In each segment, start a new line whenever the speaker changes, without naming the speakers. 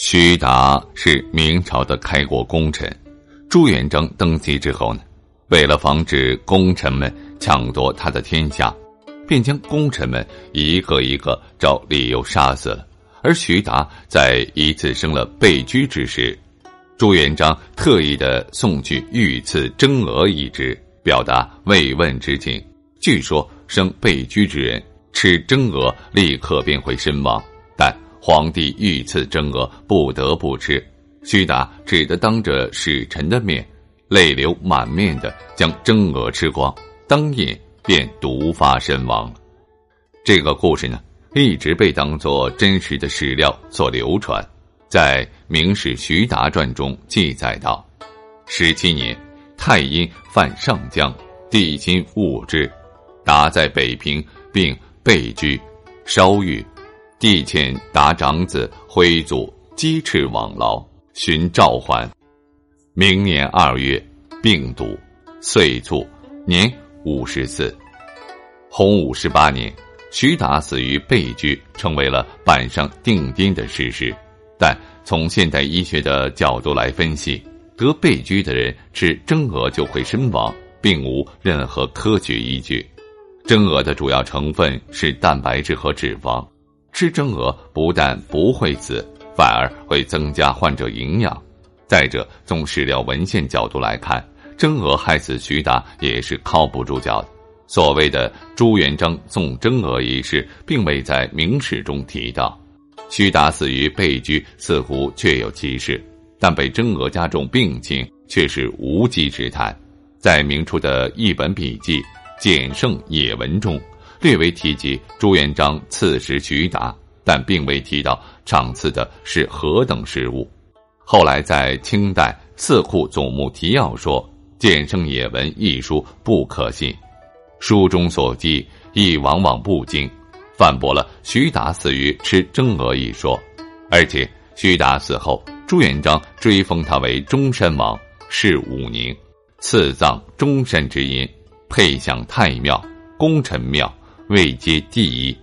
徐达是明朝的开国功臣，朱元璋登基之后呢，为了防止功臣们抢夺他的天下，便将功臣们一个一个找理由杀死了。而徐达在一次生了被拘之时，朱元璋特意的送去御赐蒸鹅一只，表达慰问之情。据说生被拘之人吃蒸鹅，立刻便会身亡。皇帝御赐蒸鹅，不得不吃。徐达只得当着使臣的面，泪流满面的将蒸鹅吃光，当夜便毒发身亡了。这个故事呢，一直被当作真实的史料所流传。在《明史徐达传》中记载道：十七年，太阴犯上江，帝心物之，达在北平，并被拘，烧狱。帝遣达长子徽祖鸡翅往劳，寻召还。明年二月，病笃，岁卒，年五十四。洪武十八年，徐达死于被居，成为了板上钉钉的事实。但从现代医学的角度来分析，得被居的人吃真鹅就会身亡，并无任何科学依据。真鹅的主要成分是蛋白质和脂肪。吃真鹅不但不会死，反而会增加患者营养。再者，从史料文献角度来看，真鹅害死徐达也是靠不住脚的。所谓的朱元璋送真鹅一事，并未在明史中提到。徐达死于被拘，似乎确有其事，但被真鹅加重病情却是无稽之谈。在明初的一本笔记《简圣野文》中。略微提及朱元璋赐食徐达，但并未提到赏赐的是何等食物。后来在清代《四库总目提要》说《简圣野文》一书不可信，书中所记亦往往不精，反驳了徐达死于吃蒸鹅一说。而且徐达死后，朱元璋追封他为中山王，谥武宁，赐葬中山之音，配享太庙、功臣庙。位阶第一，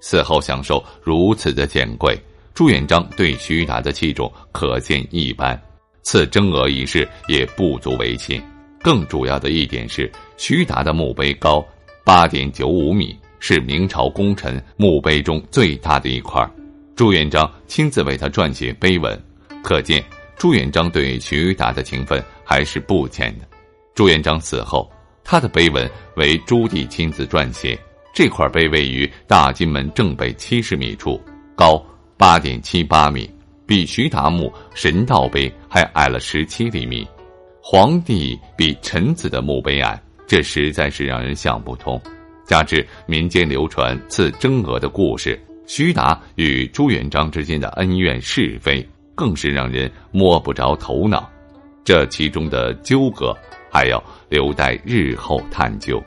死后享受如此的显贵，朱元璋对徐达的器重可见一斑。赐征额一事也不足为奇。更主要的一点是，徐达的墓碑高八点九五米，是明朝功臣墓碑中最大的一块。朱元璋亲自为他撰写碑文，可见朱元璋对徐达的情分还是不浅的。朱元璋死后，他的碑文为朱棣亲自撰写。这块碑位于大金门正北七十米处，高八点七八米，比徐达墓神道碑还矮了十七厘米。皇帝比臣子的墓碑矮，这实在是让人想不通。加之民间流传赐真鹅的故事，徐达与朱元璋之间的恩怨是非，更是让人摸不着头脑。这其中的纠葛，还要留待日后探究。